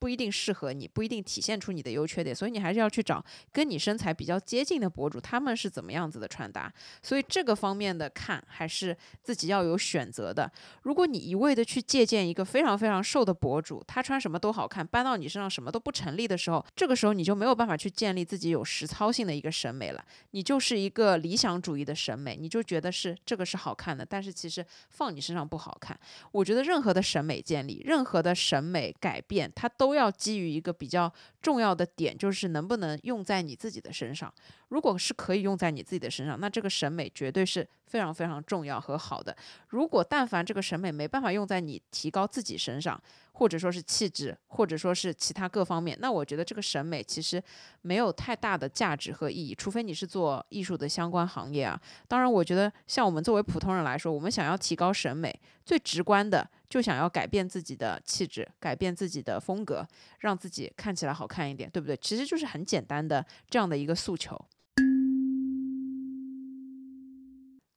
[SPEAKER 1] 不一定适合你，不一定体现出你的优缺点，所以你还是要去找跟你身材比较接近的博主，他们是怎么样子的穿搭。所以这个方面的看，还是自己要有选择的。如果你一味的去借鉴一个非常非常瘦的博主，他穿什么都好看，搬到你身上什么都不成立的时候，这个时候你就没有办法去建立自己有实操性的一个审美了。你就是一个理想主义的审美，你就觉得是这个是好看的，但是其实放你身上不好看。我觉得任何的审美建立，任何的审美改变，它都。都要基于一个比较重要的点，就是能不能用在你自己的身上。如果是可以用在你自己的身上，那这个审美绝对是非常非常重要和好的。如果但凡这个审美没办法用在你提高自己身上，或者说是气质，或者说是其他各方面，那我觉得这个审美其实没有太大的价值和意义。除非你是做艺术的相关行业啊。当然，我觉得像我们作为普通人来说，我们想要提高审美，最直观的就想要改变自己的气质，改变自己的风格，让自己看起来好看一点，对不对？其实就是很简单的这样的一个诉求。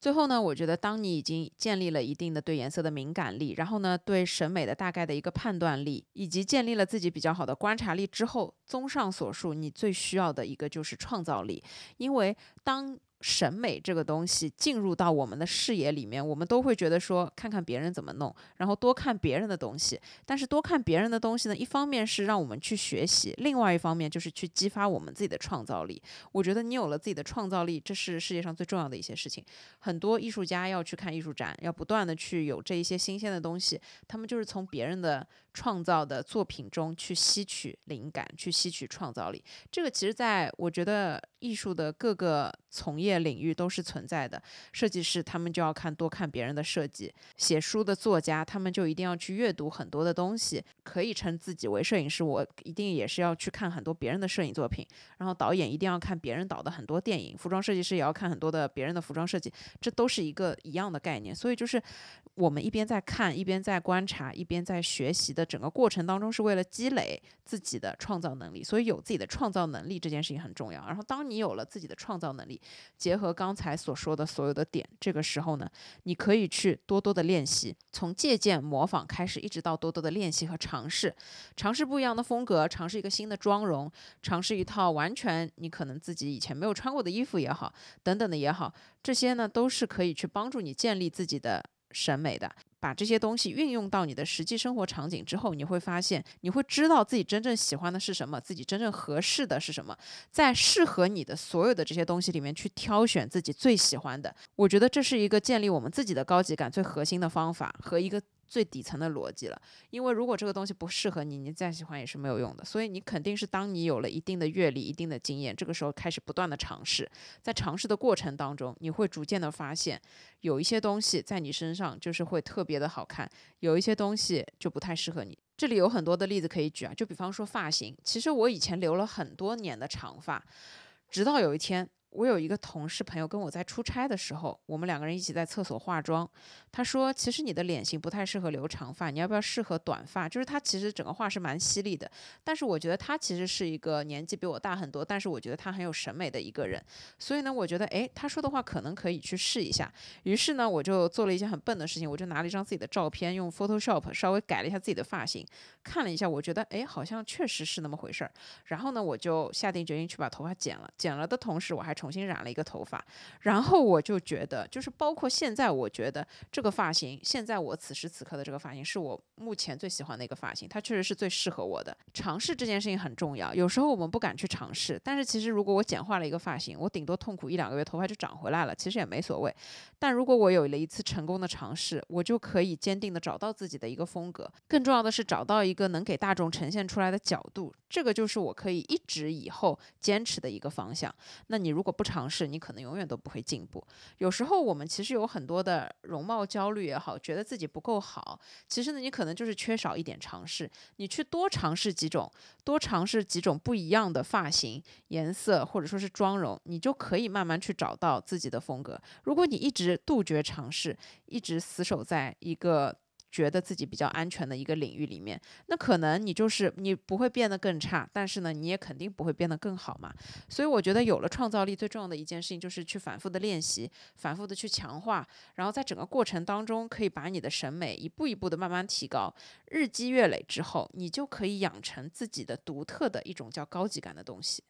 [SPEAKER 1] 最后呢，我觉得当你已经建立了一定的对颜色的敏感力，然后呢，对审美的大概的一个判断力，以及建立了自己比较好的观察力之后，综上所述，你最需要的一个就是创造力，因为当。审美这个东西进入到我们的视野里面，我们都会觉得说，看看别人怎么弄，然后多看别人的东西。但是多看别人的东西呢，一方面是让我们去学习，另外一方面就是去激发我们自己的创造力。我觉得你有了自己的创造力，这是世界上最重要的一些事情。很多艺术家要去看艺术展，要不断的去有这一些新鲜的东西，他们就是从别人的。创造的作品中去吸取灵感，去吸取创造力。这个其实在我觉得艺术的各个从业领域都是存在的。设计师他们就要看多看别人的设计，写书的作家他们就一定要去阅读很多的东西。可以称自己为摄影师，我一定也是要去看很多别人的摄影作品。然后导演一定要看别人导的很多电影，服装设计师也要看很多的别人的服装设计。这都是一个一样的概念。所以就是我们一边在看，一边在观察，一边在学习的。的整个过程当中是为了积累自己的创造能力，所以有自己的创造能力这件事情很重要。然后当你有了自己的创造能力，结合刚才所说的所有的点，这个时候呢，你可以去多多的练习，从借鉴模仿开始，一直到多多的练习和尝试，尝试不一样的风格，尝试一个新的妆容，尝试一套完全你可能自己以前没有穿过的衣服也好，等等的也好，这些呢都是可以去帮助你建立自己的。审美的，把这些东西运用到你的实际生活场景之后，你会发现，你会知道自己真正喜欢的是什么，自己真正合适的是什么，在适合你的所有的这些东西里面去挑选自己最喜欢的。我觉得这是一个建立我们自己的高级感最核心的方法和一个。最底层的逻辑了，因为如果这个东西不适合你，你再喜欢也是没有用的。所以你肯定是当你有了一定的阅历、一定的经验，这个时候开始不断的尝试，在尝试的过程当中，你会逐渐的发现，有一些东西在你身上就是会特别的好看，有一些东西就不太适合你。这里有很多的例子可以举啊，就比方说发型，其实我以前留了很多年的长发，直到有一天。我有一个同事朋友跟我在出差的时候，我们两个人一起在厕所化妆。他说：“其实你的脸型不太适合留长发，你要不要适合短发？”就是他其实整个话是蛮犀利的，但是我觉得他其实是一个年纪比我大很多，但是我觉得他很有审美的一个人。所以呢，我觉得诶，他说的话可能可以去试一下。于是呢，我就做了一件很笨的事情，我就拿了一张自己的照片，用 Photoshop 稍微改了一下自己的发型，看了一下，我觉得诶，好像确实是那么回事儿。然后呢，我就下定决心去把头发剪了。剪了的同时，我还。重新染了一个头发，然后我就觉得，就是包括现在，我觉得这个发型，现在我此时此刻的这个发型，是我目前最喜欢的一个发型，它确实是最适合我的。尝试这件事情很重要，有时候我们不敢去尝试，但是其实如果我简化了一个发型，我顶多痛苦一两个月，头发就长回来了，其实也没所谓。但如果我有了一次成功的尝试，我就可以坚定的找到自己的一个风格，更重要的是找到一个能给大众呈现出来的角度，这个就是我可以一直以后坚持的一个方向。那你如果不尝试，你可能永远都不会进步。有时候我们其实有很多的容貌焦虑也好，觉得自己不够好，其实呢，你可能就是缺少一点尝试。你去多尝试几种，多尝试几种不一样的发型、颜色或者说是妆容，你就可以慢慢去找到自己的风格。如果你一直杜绝尝试，一直死守在一个。觉得自己比较安全的一个领域里面，那可能你就是你不会变得更差，但是呢，你也肯定不会变得更好嘛。所以我觉得有了创造力，最重要的一件事情就是去反复的练习，反复的去强化，然后在整个过程当中，可以把你的审美一步一步的慢慢提高，日积月累之后，你就可以养成自己的独特的一种叫高级感的东西。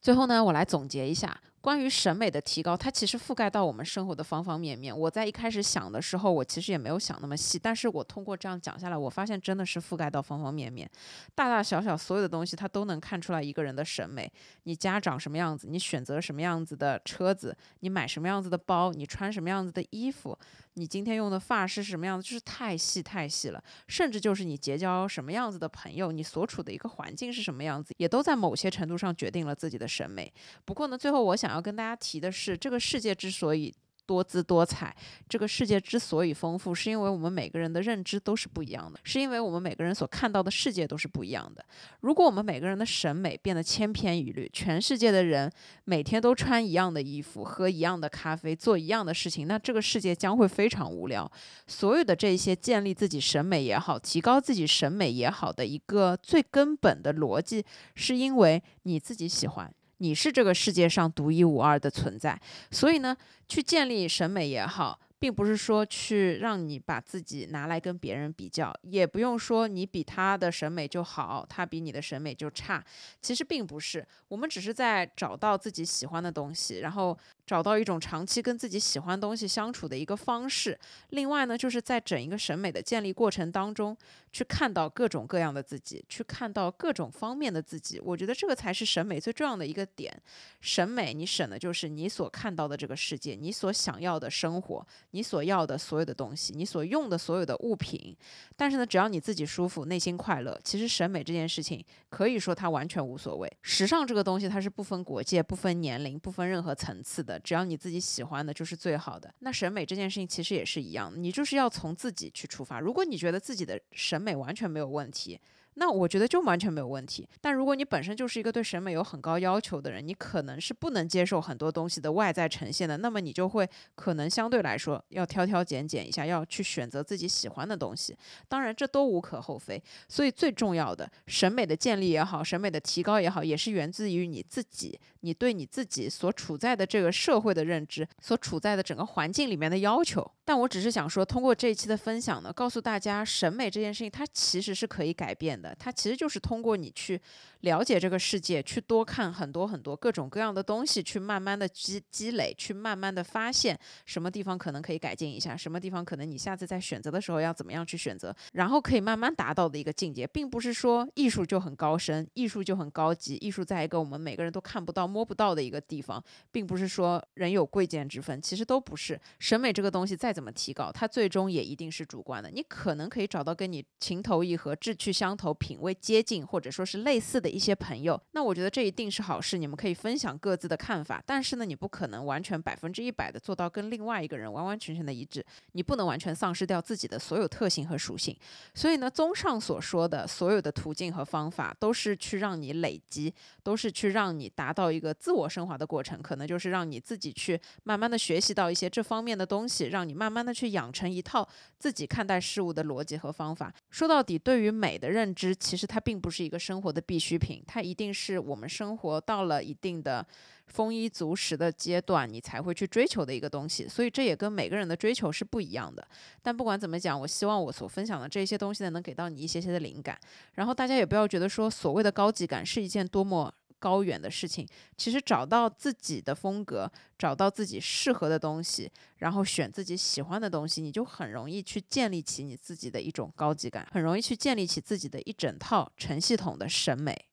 [SPEAKER 1] 最后呢，我来总结一下。关于审美的提高，它其实覆盖到我们生活的方方面面。我在一开始想的时候，我其实也没有想那么细，但是我通过这样讲下来，我发现真的是覆盖到方方面面，大大小小所有的东西，它都能看出来一个人的审美。你家长什么样子，你选择什么样子的车子，你买什么样子的包，你穿什么样子的衣服，你今天用的发饰是什么样子，就是太细太细了。甚至就是你结交什么样子的朋友，你所处的一个环境是什么样子，也都在某些程度上决定了自己的审美。不过呢，最后我想。要跟大家提的是，这个世界之所以多姿多彩，这个世界之所以丰富，是因为我们每个人的认知都是不一样的，是因为我们每个人所看到的世界都是不一样的。如果我们每个人的审美变得千篇一律，全世界的人每天都穿一样的衣服，喝一样的咖啡，做一样的事情，那这个世界将会非常无聊。所有的这些建立自己审美也好，提高自己审美也好的一个最根本的逻辑，是因为你自己喜欢。你是这个世界上独一无二的存在，所以呢，去建立审美也好。并不是说去让你把自己拿来跟别人比较，也不用说你比他的审美就好，他比你的审美就差。其实并不是，我们只是在找到自己喜欢的东西，然后找到一种长期跟自己喜欢东西相处的一个方式。另外呢，就是在整一个审美的建立过程当中，去看到各种各样的自己，去看到各种方面的自己。我觉得这个才是审美最重要的一个点。审美，你审的就是你所看到的这个世界，你所想要的生活。你所要的所有的东西，你所用的所有的物品，但是呢，只要你自己舒服，内心快乐，其实审美这件事情可以说它完全无所谓。时尚这个东西，它是不分国界、不分年龄、不分任何层次的，只要你自己喜欢的，就是最好的。那审美这件事情其实也是一样，你就是要从自己去出发。如果你觉得自己的审美完全没有问题，那我觉得就完全没有问题。但如果你本身就是一个对审美有很高要求的人，你可能是不能接受很多东西的外在呈现的，那么你就会可能相对来说要挑挑拣拣一下，要去选择自己喜欢的东西。当然，这都无可厚非。所以最重要的审美的建立也好，审美的提高也好，也是源自于你自己，你对你自己所处在的这个社会的认知，所处在的整个环境里面的要求。但我只是想说，通过这一期的分享呢，告诉大家，审美这件事情它其实是可以改变的，它其实就是通过你去了解这个世界，去多看很多很多各种各样的东西，去慢慢的积积累，去慢慢的发现什么地方可能可以改进一下，什么地方可能你下次在选择的时候要怎么样去选择，然后可以慢慢达到的一个境界，并不是说艺术就很高深，艺术就很高级，艺术在一个我们每个人都看不到、摸不到的一个地方，并不是说人有贵贱之分，其实都不是。审美这个东西再怎么提高，它最终也一定是主观的。你可能可以找到跟你情投意合、志趣相投、品味接近，或者说是类似的一些朋友，那我觉得这一定是好事。你们可以分享各自的看法，但是呢，你不可能完全百分之一百的做到跟另外一个人完完全全的一致，你不能完全丧失掉自己的所有特性和属性。所以呢，综上所说的所有的途径和方法，都是去让你累积，都是去让你达到一个自我升华的过程，可能就是让你自己去慢慢的学习到一些这方面的东西，让你慢慢的去养成一套自己看待事物的逻辑和方法。说到底，对于美的认知，其实它并不是一个生活的必需品，它一定是我们生活到了一定的丰衣足食的阶段，你才会去追求的一个东西。所以这也跟每个人的追求是不一样的。但不管怎么讲，我希望我所分享的这些东西呢，能给到你一些些的灵感。然后大家也不要觉得说所谓的高级感是一件多么。高远的事情，其实找到自己的风格，找到自己适合的东西，然后选自己喜欢的东西，你就很容易去建立起你自己的一种高级感，很容易去建立起自己的一整套成系统的审美。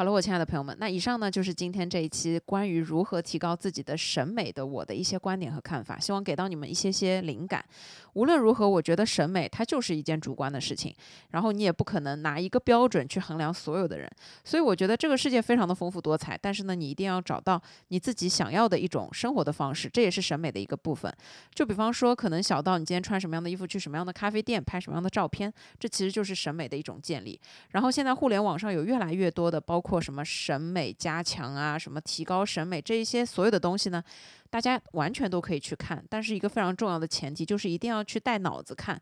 [SPEAKER 1] 好了，我亲爱的朋友们，那以上呢就是今天这一期关于如何提高自己的审美的我的一些观点和看法，希望给到你们一些些灵感。无论如何，我觉得审美它就是一件主观的事情，然后你也不可能拿一个标准去衡量所有的人。所以我觉得这个世界非常的丰富多彩，但是呢，你一定要找到你自己想要的一种生活的方式，这也是审美的一个部分。就比方说，可能小到你今天穿什么样的衣服，去什么样的咖啡店拍什么样的照片，这其实就是审美的一种建立。然后现在互联网上有越来越多的包括。或什么审美加强啊，什么提高审美这一些所有的东西呢？大家完全都可以去看，但是一个非常重要的前提就是一定要去带脑子看，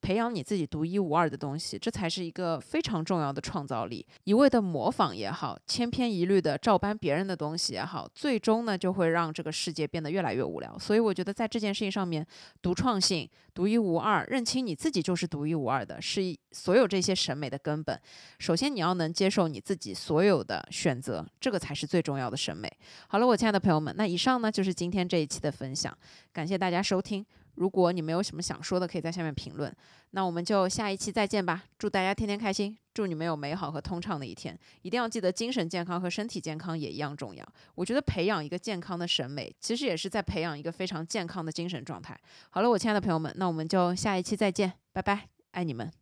[SPEAKER 1] 培养你自己独一无二的东西，这才是一个非常重要的创造力。一味的模仿也好，千篇一律的照搬别人的东西也好，最终呢就会让这个世界变得越来越无聊。所以我觉得在这件事情上面，独创性、独一无二，认清你自己就是独一无二的，是所有这些审美的根本。首先你要能接受你自己所有的选择，这个才是最重要的审美。好了，我亲爱的朋友们，那以上呢就是今。今天这一期的分享，感谢大家收听。如果你们有什么想说的，可以在下面评论。那我们就下一期再见吧，祝大家天天开心，祝你们有美好和通畅的一天。一定要记得，精神健康和身体健康也一样重要。我觉得培养一个健康的审美，其实也是在培养一个非常健康的精神状态。好了，我亲爱的朋友们，那我们就下一期再见，拜拜，爱你们。